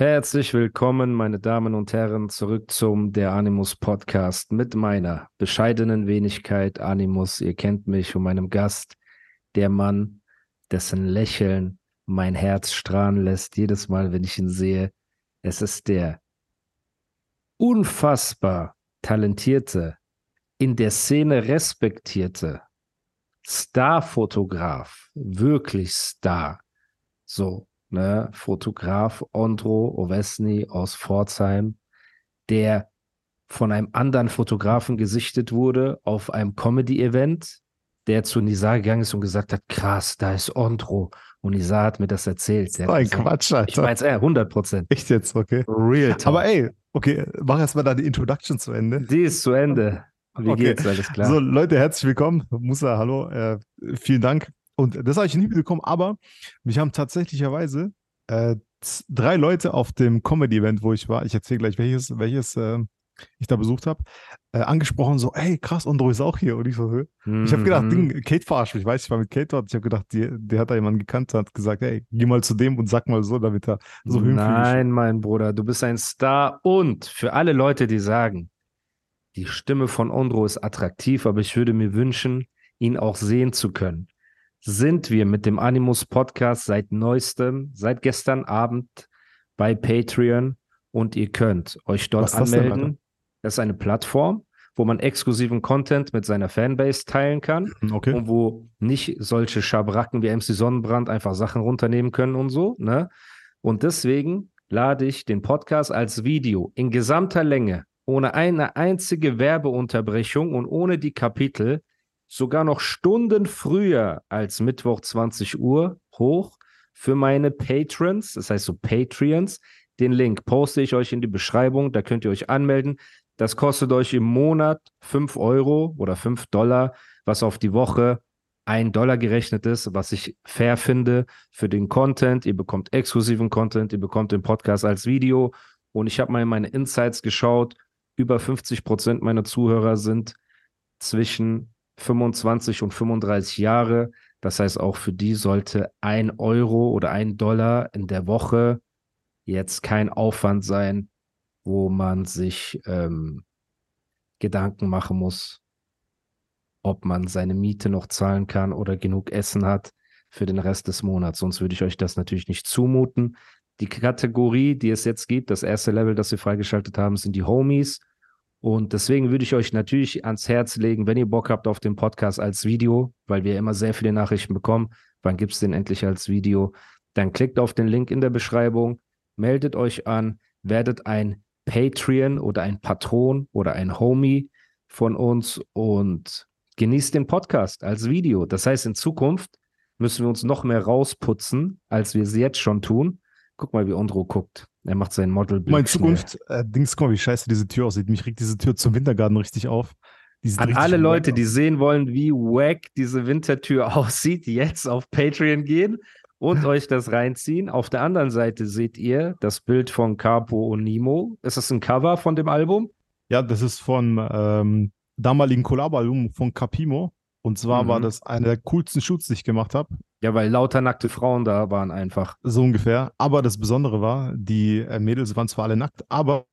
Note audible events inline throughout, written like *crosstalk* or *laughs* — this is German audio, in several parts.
Herzlich willkommen, meine Damen und Herren, zurück zum Der Animus Podcast mit meiner bescheidenen Wenigkeit Animus. Ihr kennt mich und meinem Gast, der Mann, dessen Lächeln mein Herz strahlen lässt, jedes Mal, wenn ich ihn sehe. Es ist der unfassbar talentierte, in der Szene respektierte Starfotograf, wirklich Star. So, ne, Fotograf Ondro Ovesny aus Pforzheim, der von einem anderen Fotografen gesichtet wurde auf einem Comedy-Event, der zu Nisa gegangen ist und gesagt hat, krass, da ist Ondro. Und Nisa hat mir das erzählt. Das ein gesagt, Quatsch, Alter. Ich mein's, äh, 100 Prozent. Echt jetzt, okay. Real talk. Aber ey, okay, mach erstmal da die Introduction zu Ende. Die ist zu Ende. Wie okay. geht's? Alles klar. So, Leute, herzlich willkommen. Musa, hallo. Äh, vielen Dank. Und das habe ich nicht mitbekommen, aber mich haben tatsächlicherweise äh, drei Leute auf dem Comedy-Event, wo ich war, ich erzähle gleich, welches, welches äh, ich da besucht habe, äh, angesprochen, so, ey, krass, Ondro ist auch hier. Und ich so, mhm. ich habe gedacht, Ding, Kate verarscht mich, ich weiß, ich war mit Kate dort, ich habe gedacht, die, der hat da jemanden gekannt, hat gesagt, ey, geh mal zu dem und sag mal so, damit er so Nein, mein Bruder, du bist ein Star und für alle Leute, die sagen, die Stimme von Ondro ist attraktiv, aber ich würde mir wünschen, ihn auch sehen zu können sind wir mit dem Animus Podcast seit neuestem, seit gestern Abend bei Patreon und ihr könnt euch dort Was anmelden. Das, das, ist eine Plattform, wo man exklusiven Content mit seiner Fanbase teilen kann hm, okay. und wo nicht solche Schabracken wie MC Sonnenbrand einfach Sachen runternehmen können und so. Ne? Und deswegen lade ich den Podcast als Video in gesamter Länge, ohne eine einzige Werbeunterbrechung und ohne die Kapitel sogar noch Stunden früher als Mittwoch 20 Uhr hoch für meine Patrons, das heißt so Patreons. Den Link poste ich euch in die Beschreibung, da könnt ihr euch anmelden. Das kostet euch im Monat 5 Euro oder 5 Dollar, was auf die Woche 1 Dollar gerechnet ist, was ich fair finde für den Content. Ihr bekommt exklusiven Content, ihr bekommt den Podcast als Video. Und ich habe mal in meine Insights geschaut. Über 50 Prozent meiner Zuhörer sind zwischen 25 und 35 Jahre. Das heißt, auch für die sollte ein Euro oder ein Dollar in der Woche jetzt kein Aufwand sein, wo man sich ähm, Gedanken machen muss, ob man seine Miete noch zahlen kann oder genug Essen hat für den Rest des Monats. Sonst würde ich euch das natürlich nicht zumuten. Die Kategorie, die es jetzt gibt, das erste Level, das wir freigeschaltet haben, sind die Homies. Und deswegen würde ich euch natürlich ans Herz legen, wenn ihr Bock habt auf den Podcast als Video, weil wir immer sehr viele Nachrichten bekommen, wann gibt es den endlich als Video, dann klickt auf den Link in der Beschreibung, meldet euch an, werdet ein Patreon oder ein Patron oder ein Homie von uns und genießt den Podcast als Video. Das heißt, in Zukunft müssen wir uns noch mehr rausputzen, als wir es jetzt schon tun. Guck mal, wie Ondro guckt. Er macht sein Model. Meine Zukunft, äh, Dings, guck mal, wie scheiße diese Tür aussieht. Mich regt diese Tür zum Wintergarten richtig auf. An alle Leute, die sehen wollen, wie wack diese Wintertür *laughs* aussieht, jetzt auf Patreon gehen und euch das reinziehen. Auf der anderen Seite seht ihr das Bild von Capo und Nemo. Ist das ein Cover von dem Album? Ja, das ist von ähm, damaligen Collab-Album von Capimo. Und zwar mhm. war das einer der coolsten Shoots, die ich gemacht habe. Ja, weil lauter nackte Frauen da waren einfach. So ungefähr. Aber das Besondere war, die äh, Mädels waren zwar alle nackt, aber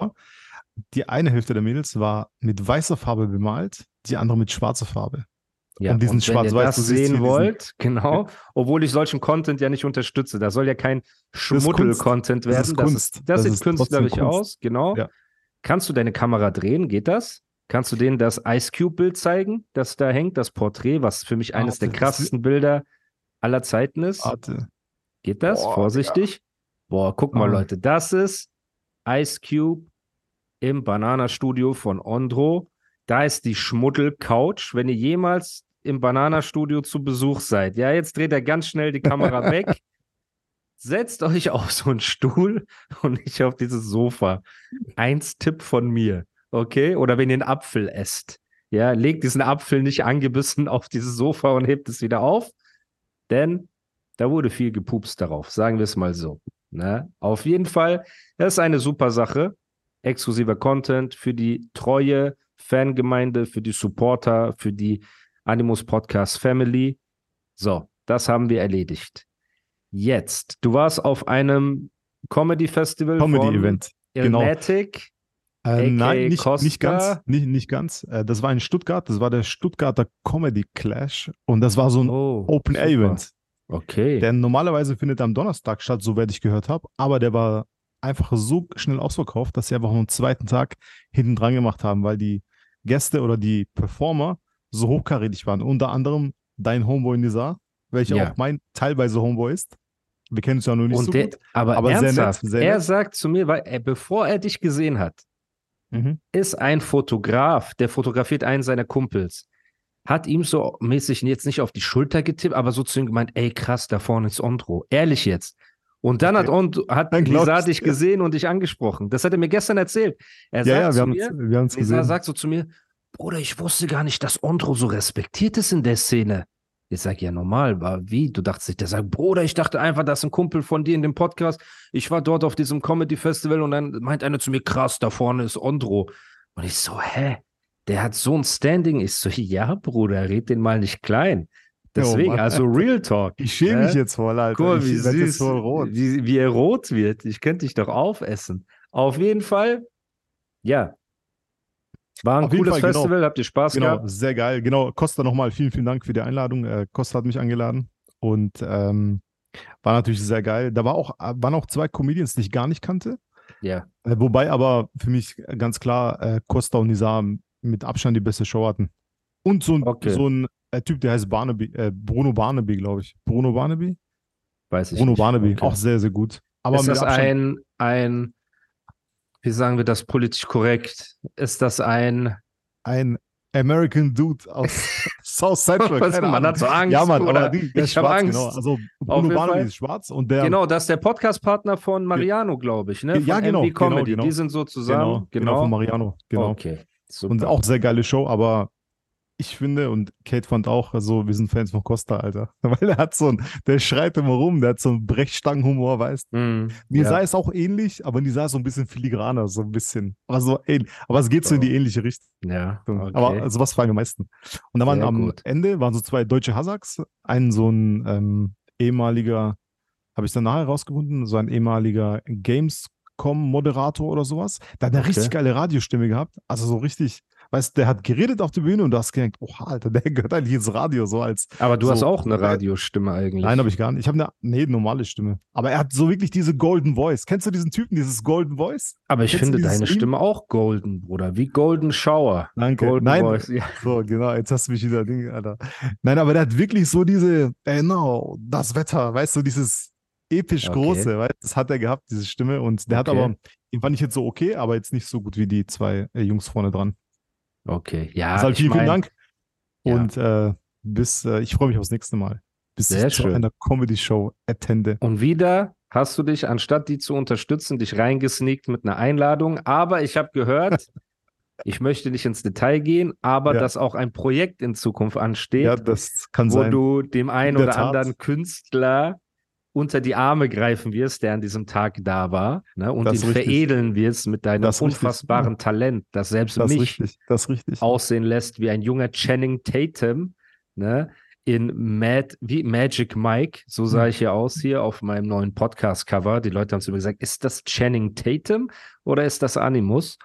die eine Hälfte der Mädels war mit weißer Farbe bemalt, die andere mit schwarzer Farbe. Ja, und diesen schwarz weiß das sehen wollt, genau, obwohl ich solchen Content ja nicht unterstütze. Da soll ja kein Schmuddel-Content werden. Das, ist Kunst. das, das, das sieht künstlerisch aus, genau. Ja. Kannst du deine Kamera drehen? Geht das? Kannst du denen das Ice Cube-Bild zeigen, das da hängt, das Porträt, was für mich eines Warte, der krassesten Bilder aller Zeiten ist? Warte. Geht das? Boah, Vorsichtig. Ja. Boah, guck mal, Leute, das ist Ice Cube im Banana-Studio von Ondro. Da ist die Schmuddel-Couch. Wenn ihr jemals im Banana-Studio zu Besuch seid, ja, jetzt dreht er ganz schnell die Kamera *laughs* weg. setzt euch auf so einen Stuhl und nicht auf dieses Sofa. Eins Tipp von mir, okay? Oder wenn ihr einen Apfel esst, ja, legt diesen Apfel nicht angebissen *laughs* auf dieses Sofa und hebt es wieder auf, denn da wurde viel gepupst darauf, sagen wir es mal so. Ne? Auf jeden Fall, das ist eine super Sache. Exklusiver Content für die treue Fangemeinde, für die Supporter, für die Animus Podcast Family. So, das haben wir erledigt. Jetzt, du warst auf einem Comedy Festival Comedy Event. Genau. Äh, nein, nicht, nicht ganz. Nicht, nicht ganz. Äh, das war in Stuttgart. Das war der Stuttgarter Comedy Clash. Und das war so ein Oh, Open Air super. Event. Okay. Der normalerweise findet am Donnerstag statt, soweit ich gehört habe. Aber der war einfach so schnell ausverkauft, dass sie einfach am zweiten Tag hinten dran gemacht haben, weil die Gäste oder die Performer so hochkarätig waren. Unter anderem dein Homeboy Nizar, welcher Ja. auch mein teilweise Homeboy ist. Wir kennen uns ja nur nicht und so der, gut. aber, aber sehr nett, ernsthaft, sehr er nett. sagt zu mir, weil er, bevor er dich gesehen hat, Mhm. ist ein Fotograf, der fotografiert einen seiner Kumpels. Hat ihm so mäßig jetzt nicht auf die Schulter getippt, aber so zu ihm gemeint, ey krass, da vorne ist Ondro. Ehrlich jetzt. Und dann hat, Okay. Hat Dann glaub Lisa dich gesehen und dich angesprochen. Das hat er mir gestern erzählt. Er Ja, ja, sagt wir zu haben es wir haben's Lisa gesehen. sagt so zu mir, Bruder, ich wusste gar nicht, dass Ondro so respektiert ist in der Szene. Ich sag, ja, normal, aber wie? Du dachtest nicht, der sagt, Bruder, ich dachte einfach, das ist ein Kumpel von dir in dem Podcast. Ich war dort auf diesem Comedy-Festival und dann meint einer zu mir, krass, da vorne ist Ondro. Und ich so, hä? Der hat so ein Standing. Ich so, ja, Bruder, red den mal nicht klein. Deswegen, Mann. also Real Talk. Ich schäme mich Hä? jetzt voll, Alter. Guck wie süß, voll rot. Wie, wie er rot wird. Ich könnte dich doch aufessen. Auf jeden Fall, ja. War ein Auf cooles Fall, genau. Festival, habt ihr Spaß Genau, gehabt? sehr geil. Genau, Costa nochmal vielen, vielen Dank für die Einladung. Äh, Costa hat mich eingeladen und ähm, war natürlich sehr geil. Da war auch, äh, waren auch zwei Comedians, die ich gar nicht kannte. Ja. Äh, wobei aber für mich ganz klar äh, Costa und Nizar mit Abstand die beste Show hatten. Und so ein, Okay. so ein äh, Typ, der heißt Barnaby, äh, Bruno Barnaby, glaube ich. Bruno Barnaby? Weiß ich Bruno nicht. Barnaby, Okay. auch sehr, sehr gut. Aber ist das Abstand, ein, ein, wie sagen wir das politisch korrekt? Ist das ein, ein American Dude aus *laughs* South Central. Was, man Ahnung. hat so Angst, Ja, Mann, oder? die, *laughs* der Ich hab schwarz, Angst. genau. Also Bruno Barnaby ist schwarz und der genau, das ist der Podcast-Partner von Mariano, glaube ich, ne? Von Ja, genau, MV Comedy. genau, genau. Die sind so zusammen. genau, genau, von Mariano, genau. Okay, super. Und auch sehr geile Show, aber ich finde, und Kate fand auch, also wir sind Fans von Costa, Alter. *laughs* Weil er hat so ein, der schreit immer rum, der hat so einen Brechstangenhumor, weißt du. Mhm, Nisa ja. ist auch ähnlich, aber Nisa ist so ein bisschen filigraner, so ein bisschen. Aber, so ähnlich. aber es geht so in die ähnliche Richtung. Ja, okay. Aber also was fragen am meisten? Und da waren Sehr am gut. Ende waren so zwei deutsche Hasaks, ein so ein ähm, ehemaliger, habe ich dann nachher rausgefunden, so ein ehemaliger Gamescom-Moderator oder sowas. Der hat eine Okay. richtig geile Radiostimme gehabt. Also so richtig, weißt du, der hat geredet auf der Bühne und du hast gedacht, oh Alter, *laughs* der gehört eigentlich ins Radio, so als. Aber du so- hast auch eine Radiostimme eigentlich. Nein, habe ich gar nicht. Ich habe eine, nee, normale Stimme. Aber er hat so wirklich diese Golden Voice. Kennst du diesen Typen, dieses Golden Voice? Aber ich Kennst finde deine Ding? Stimme auch golden, Bruder. Wie Golden Shower. Danke. Golden Nein, Voice. Ja. So, genau, jetzt hast du mich wieder Ding, Alter. Nein, aber der hat wirklich so diese, ey, no, das Wetter, weißt du, dieses episch Okay. große, weißt das hat er gehabt, diese Stimme. Und der hat Okay. aber, den fand ich jetzt so okay, aber jetzt nicht so gut wie die zwei äh, Jungs vorne dran. Okay, ja. Deshalb ich vielen, vielen Dank. Ja. Und äh, bis, äh, ich freue mich aufs nächste Mal. Bis Sehr ich zu schön. einer Comedy-Show attende. Und wieder hast du dich, anstatt die zu unterstützen, dich reingesneakt mit einer Einladung. Aber ich habe gehört, *laughs* ich möchte nicht ins Detail gehen, aber Ja. dass auch ein Projekt in Zukunft ansteht, Ja, wo sein. du dem einen In der oder Tat. anderen Künstler unter die Arme greifen wirst, der an diesem Tag da war, ne? und Das ihn richtig. veredeln wirst mit deinem Das ist richtig. unfassbaren Talent, das selbst das mich richtig. aussehen lässt wie ein junger Channing Tatum, ne? In Mad, wie Magic Mike, so sah Hm. ich hier aus hier auf meinem neuen Podcast-Cover. Die Leute haben zu mir gesagt, ist das Channing Tatum oder ist das Animus?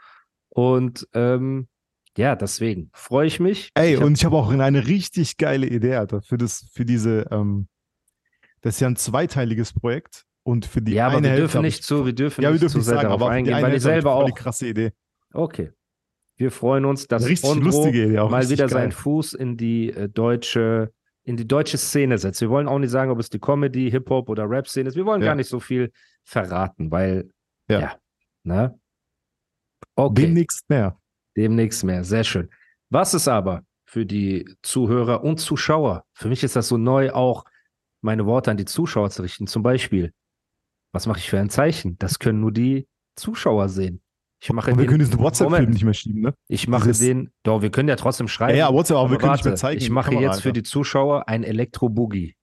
Und ähm, ja, deswegen freue ich mich. Ey, ich hab, und ich habe auch eine richtig geile Idee, Alter, für das, für diese, ähm, das ist ja ein zweiteiliges Projekt und für die ja, aber eine wir Hälfte dürfen nicht ich, zu, wir dürfen ja, wir nicht dürfen zu sehr sagen, darauf aber eingehen, eine weil ich Hälfte hab ich selber auch. die krasse Idee. Okay. Wir freuen uns, dass richtig Idee, auch mal wieder geil. seinen Fuß in die äh, deutsche, in die deutsche Szene setzt. Wir wollen auch nicht sagen, ob es die Comedy, Hip-Hop oder Rap-Szene ist. Wir wollen Ja. gar nicht so viel verraten, weil, Ja. ja, ne? Okay, Demnächst mehr. demnächst mehr. Sehr schön. Was ist aber für die Zuhörer und Zuschauer? Für mich ist das so neu, auch meine Worte an die Zuschauer zu richten. Zum Beispiel, Was mache ich für ein Zeichen? Das können nur die Zuschauer sehen. Ich mache wir den, können diesen WhatsApp-Film nicht mehr schieben, ne? ich mache dieses- den, doch, wir können ja trotzdem schreiben. Ja, ja, WhatsApp, aber wir können nicht mehr warte, zeigen. Ich mache Kamera, jetzt für die Zuschauer ein Elektro-Boogie.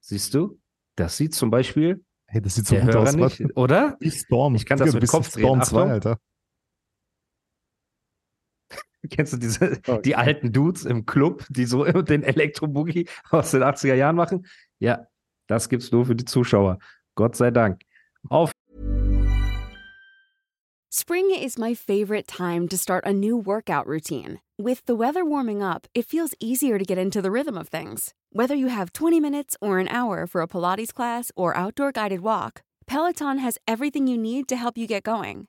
Siehst du? Das sieht zum Beispiel Hey, das sieht so der gut Hörer aus. nicht, Warte. oder? Storm. Ich kann das du mit Kopf drehen. Storm 2, Achtung. Alter. Kennst du diese, Oh, die alten Dudes im Club, die so *laughs* den Elektro-Boogie aus den 80er Jahren machen? Ja, das gibt's nur für die Zuschauer. Gott sei Dank. Auf Spring is my favorite time to start a new workout routine. With the weather warming up, it feels easier to get into the rhythm of things. Whether you have 20 minutes or an hour for a Pilates class or outdoor guided walk, Peloton has everything you need to help you get going.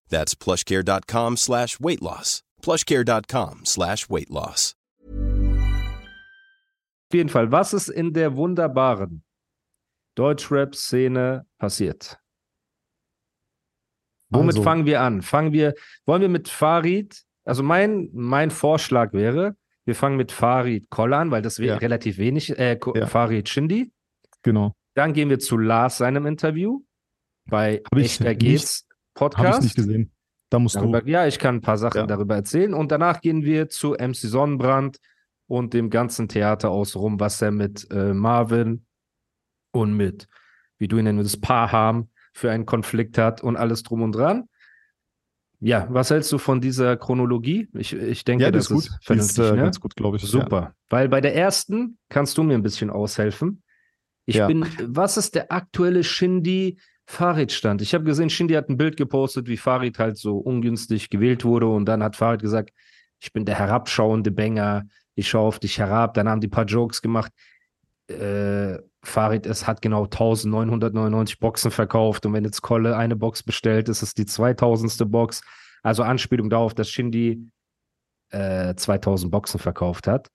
That's plushcare.com slash weight loss. plushcare.com slash weight loss. jeden Fall, was ist in der wunderbaren Deutschrap-Szene passiert? Womit Also- fangen wir an? Fangen wir, wollen wir mit Farid, also mein, mein Vorschlag wäre, wir fangen mit Farid Koll an, weil das wäre Ja. relativ wenig, äh, Ja. Farid Shindi. Genau. Dann gehen wir zu Lars seinem Interview bei Hab ich Echter nicht- Geht's Habe Podcast. ich nicht gesehen. Da musst Darüber, du. ja, ich kann ein paar Sachen Ja. darüber erzählen. Und danach gehen wir zu MC Sonnenbrand und dem ganzen Theater außenrum, was er mit äh, Marvin und mit, wie du ihn nennen würdest, Paham für einen Konflikt hat und alles drum und dran. Ja, was hältst du von dieser Chronologie? Ich, ich denke, Ja, das das ist gut. ist Die ist vernünftig, äh, ne? ganz gut, glaube ich. Super. Weil bei der ersten kannst du mir ein bisschen aushelfen. Ich Ja. bin, was ist der aktuelle Shindy Farid-Stand? Ich habe gesehen, Shindy hat ein Bild gepostet, wie Farid halt so ungünstig gewählt wurde und dann hat Farid gesagt, ich bin der herabschauende Banger, ich schaue auf dich herab. Dann haben die paar Jokes gemacht. Äh, Farid, es hat genau 1999 Boxen verkauft und wenn jetzt Kolle eine Box bestellt, ist es die 2000. Box. Also Anspielung darauf, dass Shindy äh, 2000 Boxen verkauft hat.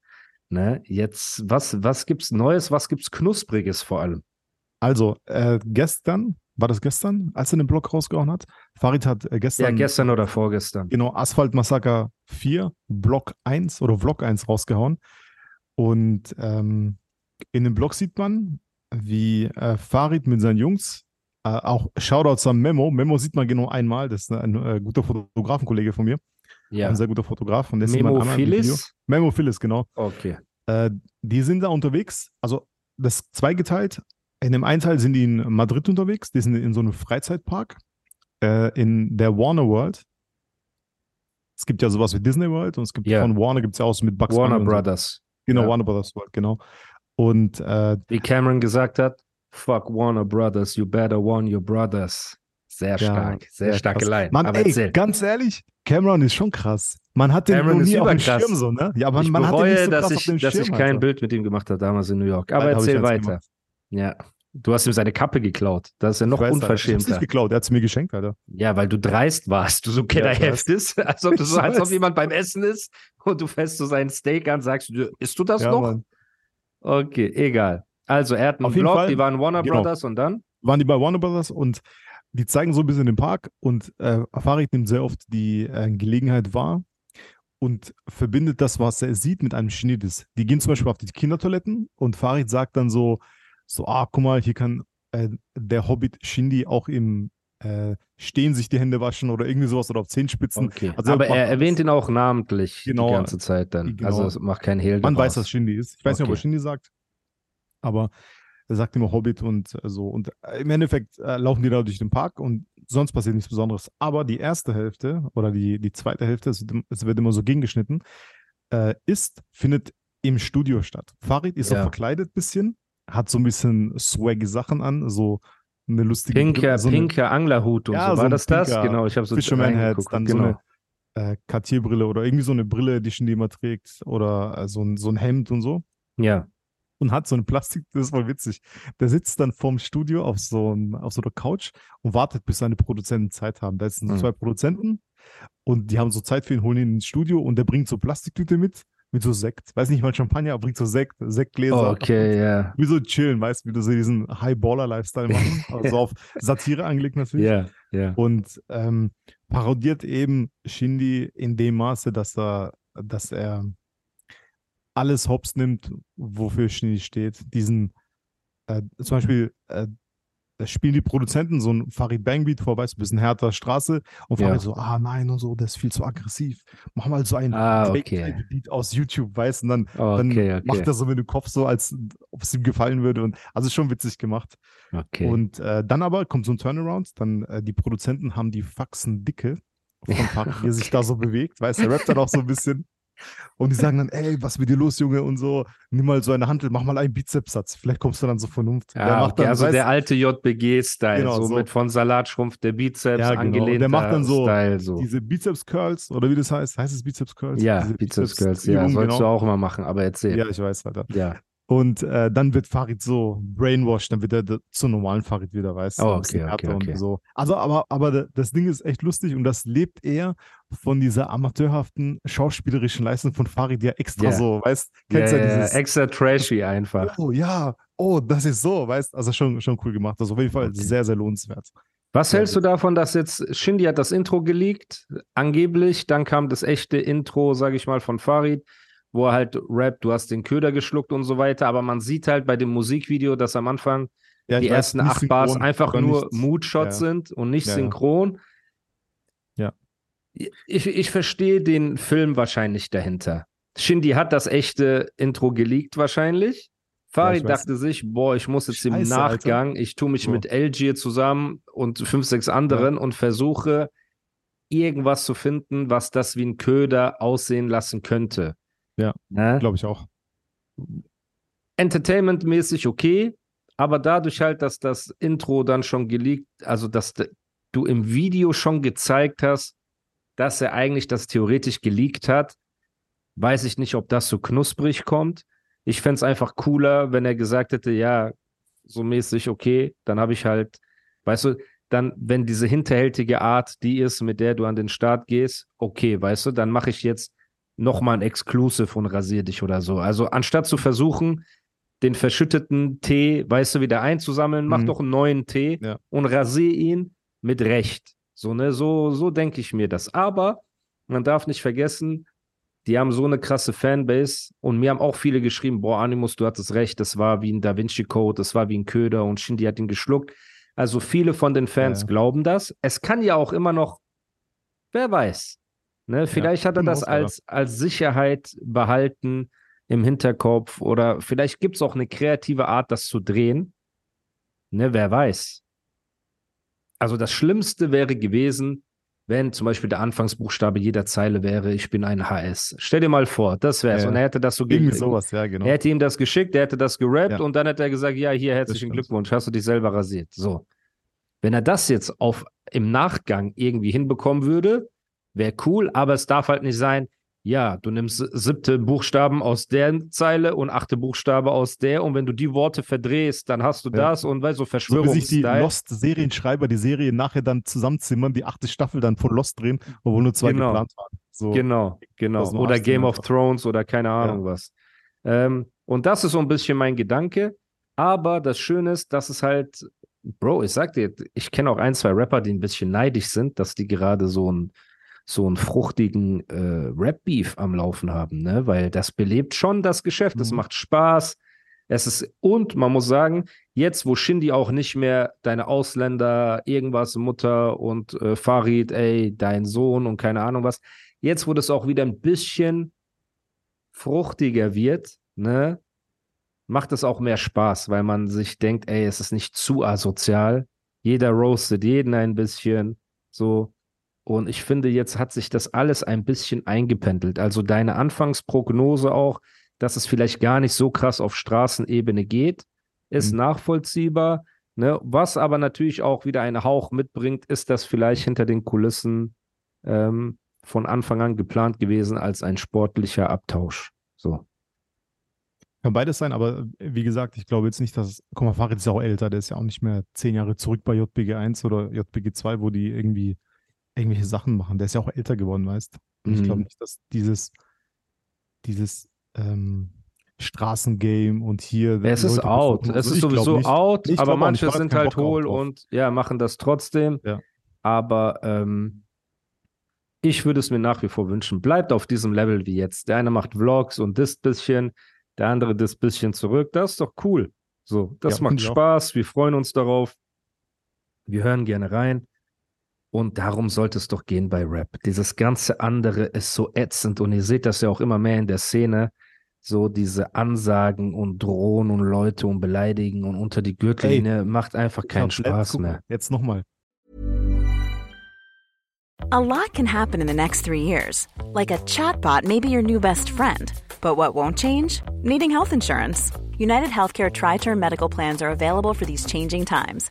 Ne? Jetzt, was, was gibt's Neues, was gibt's Knuspriges vor allem? Also, äh, gestern, war das gestern, als er den Blog rausgehauen hat? Farid hat äh, Ja, gestern, gestern oder vorgestern. genau, Asphalt Massaker 4, Block 1 oder Vlog 1 rausgehauen. Und ähm, in dem Blog sieht man, wie äh, Farid mit seinen Jungs, äh, auch Shoutouts an Memo. Memo sieht man genau einmal, das ist ein äh, guter Fotografenkollege von mir, Ja. ein sehr guter Fotograf. Und Memo. Philis? Memo Phyllis, genau. Okay. Äh, die sind da unterwegs, also das ist zweigeteilt. In dem einen Teil sind die in Madrid unterwegs, die sind in so einem Freizeitpark äh, in der Warner World. Es gibt ja sowas wie Disney World und es gibt Ja. von Warner gibt es ja auch so mit Bugs Warner Bunny Brothers. So. Genau, Ja. Warner Brothers World, genau. Und äh, Wie Cameron gesagt hat, fuck Warner Brothers, you better warn your brothers. Sehr Ja, stark, sehr sehr starke krass. Line. man, Aber ey, erzähl. ganz ehrlich, Cameron ist schon krass. Man hat den Cameron noch nie auf dem. Schirm so, ne? Ja, aber ich man hat den bereue, nicht so dass krass auf ich, dem dass Schirm. ich kein Alter. Bild mit ihm gemacht habe damals in New York. Aber ich erzähl weiter. gemacht. Ja. Du hast ihm seine Kappe geklaut. Das ist ja noch weiß, Alter, Ich unverschämter. nicht geklaut, er hat es mir geschenkt, Alter. Ja, weil du dreist warst, du so ich Kinderheft ist, als ob, du so, als ob jemand beim Essen ist und du fässt so seinen Steak an, sagst du, isst du das Ja, noch? Mann. Okay, egal. Also er hat einen Auf Vlog, Fall, die waren Warner genau. Brothers und dann? waren die bei Warner Brothers und die zeigen so ein bisschen den Park und äh, Farid nimmt sehr oft die äh, Gelegenheit wahr und verbindet das, was er sieht, mit einem Schnittes. Die gehen zum Beispiel auf die Kindertoiletten und Farid sagt dann so, so, ah, guck mal, hier kann äh, der Hobbit Shindy auch im äh, Stehen sich die Hände waschen oder irgendwie sowas oder auf Zehenspitzen. Okay. Also Aber er erwähnt ihn auch namentlich Genau, die ganze Zeit dann. genau. Also es macht kein Hehl Man daraus. weiß, was Shindy ist. Ich weiß nicht, ob er Okay. Shindy sagt, aber er sagt immer Hobbit und äh, so. Und äh, im Endeffekt äh, laufen die da durch den Park und sonst passiert nichts Besonderes. Aber die erste Hälfte oder die, die zweite Hälfte, es wird, es wird immer so gegengeschnitten, äh, ist, findet im Studio statt. Farid ist Ja. so verkleidet bisschen, hat so ein bisschen swaggy Sachen an, so eine lustige Pinker, so pinker Anglerhut und Ja, so. so War ein das das? Genau, ich habe so Fisherman Hat, dann genau. so eine äh, Cartier-Brille oder irgendwie so eine Brille, die Shindy immer trägt oder äh, so, ein, so ein Hemd und so. Ja, und hat so eine Plastik, das ist voll witzig. Der sitzt dann vorm Studio auf so, ein, auf so einer Couch und wartet, bis seine Produzenten Zeit haben. Da sind so Mhm. zwei Produzenten und die haben so Zeit für ihn, holen ihn ins Studio und der bringt so Plastiktüte mit, mit so Sekt. Weiß nicht mal Champagner, aber bringt so Sekt, Sektgläser. Okay, ja. Wie so chillen, weißt du, wie du so diesen High-Baller-Lifestyle machen. *laughs* Also auf Satire angelegt natürlich. Ja, ja. Und ähm, parodiert eben Shindy in dem Maße, dass er, dass er alles hops nimmt, wofür Shindy steht. Diesen, äh, zum Beispiel, äh, da spielen die Produzenten so ein Farid Bangbeat vor, weißt du, bisschen härter Straße und Ja. Farid so, ah nein und so, der ist viel zu aggressiv. Mach mal so ein Ah, okay. Beat aus YouTube, weißt du, und dann, dann Okay, okay. macht er so mit dem Kopf so, als ob es ihm gefallen würde. Und also schon witzig gemacht. Okay. Und äh, dann aber kommt so ein Turnaround, dann äh, die Produzenten haben die Faxen dicke von *laughs* Farid, wie er sich da so bewegt, weißt du, der rappt dann auch so ein bisschen. Und die sagen dann, ey, was ist mit dir los, Junge? Und so, nimm mal so eine Handel, mach mal einen Bizepssatz. Vielleicht kommst du dann so vernunft. Ja, der okay, dann, also weißt- der alte JBG-Style, Genau, so, so. mit von Salatschrumpf der Bizeps Ja, genau. Angelehnt. der macht dann so Style, so. diese Bizeps-Curls, oder wie das heißt, heißt es Bizeps-Curls? ja, Diese Bizeps Curls, ja, sollst du genau. auch immer machen, aber erzähl. Ja, ich weiß, Alter. Ja. Und äh, dann wird Farid so brainwashed, dann wird er zum normalen Farid wieder, weißt du? Oh, okay, okay, okay. So. Also, aber, aber das Ding ist echt lustig und das lebt eher von dieser amateurhaften schauspielerischen Leistung von Farid, die ja extra Ja. so, weißt Ja, kennst ja, ja, dieses, extra trashy einfach. oh ja, oh, das ist so, weißt also schon, schon cool gemacht. Also auf jeden Fall Okay. sehr, sehr lohnenswert. Was hältst du davon, dass jetzt Shindy hat das Intro geleakt, angeblich, dann kam das echte Intro, sage ich mal, von Farid, wo er halt rappt, du hast den Köder geschluckt und so weiter, aber man sieht halt bei dem Musikvideo, dass am Anfang Ja, die ersten acht Bars einfach nur Mood-Shots ja. sind und nicht Ja, ja. synchron. Ja. Ich, ich verstehe den Film wahrscheinlich dahinter. Shindy hat das echte Intro geleakt wahrscheinlich. Farid weiß. dachte sich, boah, ich muss jetzt im Scheiße, Nachgang, ich tue mich So. mit LG zusammen und fünf, sechs anderen und versuche irgendwas zu finden, was das wie ein Köder aussehen lassen könnte. Ja, Ne? Glaube ich auch. Entertainment-mäßig okay, aber dadurch halt, dass das Intro dann schon geleakt, also dass du im Video schon gezeigt hast, dass er eigentlich das theoretisch geleakt hat, weiß ich nicht, ob das so knusprig kommt. Ich fände es einfach cooler, wenn er gesagt hätte, ja, so mäßig, okay, dann habe ich halt, weißt du, dann, wenn diese hinterhältige Art die ist, mit der du an den Start gehst, okay, weißt du, dann mache ich jetzt nochmal ein Exclusive und rasier dich oder so. Also anstatt zu versuchen, den verschütteten Tee, weißt du, wieder einzusammeln, mach Mhm. doch einen neuen Tee Ja. und rasier ihn mit Recht. So, ne, so, so denke ich mir das. Aber man darf nicht vergessen, die haben so eine krasse Fanbase und mir haben auch viele geschrieben, boah, Animus, du hattest recht, das war wie ein Da Vinci Code, das war wie ein Köder und Shindy hat ihn geschluckt. Also viele von den Fans Ja. glauben das. Es kann ja auch immer noch, wer weiß. Ne, vielleicht hat er immer das als, als Sicherheit behalten im Hinterkopf oder vielleicht gibt es auch eine kreative Art, das zu drehen. Ne, wer weiß. Also das Schlimmste wäre gewesen, wenn zum Beispiel der Anfangsbuchstabe jeder Zeile wäre, ich bin ein HS. Stell dir mal vor, das wäre es. Ja. Und er hätte das so Irgendwie ge- sowas, ja, genau. Er hätte ihm das geschickt, er hätte das gerappt Ja. und dann hätte er gesagt, ja, hier, herzlichen. Glückwunsch, hast du dich selber rasiert. So. Wenn er das jetzt auf, im Nachgang irgendwie hinbekommen würde, wäre cool, aber es darf halt nicht sein, ja, du nimmst siebte Buchstaben aus der Zeile und achte Buchstabe aus der und wenn du die Worte verdrehst, dann hast du Ja. das und weißt du, So wie sich die. Lost-Serienschreiber die Serie nachher dann zusammenzimmern, die achte Staffel dann von Lost drehen, obwohl nur zwei Genau. geplant waren. So. Genau, genau. Nur Oder Game of. Thrones oder keine Ahnung was. Ähm, und das ist so ein bisschen mein Gedanke. Aber das Schöne ist, dass es halt, Bro, ich sag dir, ich kenne auch ein, zwei Rapper, die ein bisschen neidisch sind, dass die gerade so einen so einen fruchtigen äh, Rap-Beef am Laufen haben, ne? Weil das belebt schon das Geschäft. Es Mhm. macht Spaß. Es ist, und man muss sagen, jetzt, wo Shindy auch nicht mehr deine Ausländer, irgendwas, Mutter und äh, Farid, ey, dein Sohn und keine Ahnung was, jetzt, wo das auch wieder ein bisschen fruchtiger wird, ne, macht es auch mehr Spaß, weil man sich denkt, ey, es ist nicht zu asozial. Jeder roastet jeden ein bisschen, so. Und ich finde, jetzt hat sich das alles ein bisschen eingependelt. Also deine Anfangsprognose auch, dass es vielleicht gar nicht so krass auf Straßenebene geht, ist Mhm. nachvollziehbar. Ne? Was aber natürlich auch wieder einen Hauch mitbringt, ist das vielleicht hinter den Kulissen ähm, von Anfang an geplant gewesen als ein sportlicher Abtausch. So. Kann beides sein, aber wie gesagt, ich glaube jetzt nicht, dass. Guck mal, Farid ist ja auch älter, der ist ja auch nicht mehr zehn Jahre zurück bei JBG 1 oder JBG 2, wo die irgendwie irgendwelche Sachen machen. Der ist ja auch älter geworden, weißt Und ich glaube Mhm. nicht, dass dieses, dieses ähm, Straßengame und hier. Es ist Leute out. Es so, ist sowieso out, Ich aber manche sind halt hohl und ja, machen das trotzdem. Ja. Aber ähm, ich würde es mir nach wie vor wünschen. Bleibt auf diesem Level wie jetzt. Der eine macht Vlogs und das bisschen, der andere das bisschen zurück. Das ist doch cool. So, das Ja, macht ich auch. Spaß. Wir freuen uns darauf. Wir hören gerne rein. Und darum sollte es doch gehen bei Rap. Dieses ganze andere ist so ätzend und ihr seht das ja auch immer mehr in der Szene. So diese Ansagen und drohen und Leute und beleidigen und unter die Gürtellinie macht einfach keinen Spaß mehr. Jetzt nochmal. A lot can happen in the next three years. Like a chatbot may be your new best friend. But what won't change? Needing health insurance. United Healthcare Tri Term Medical Plans are available for these changing times.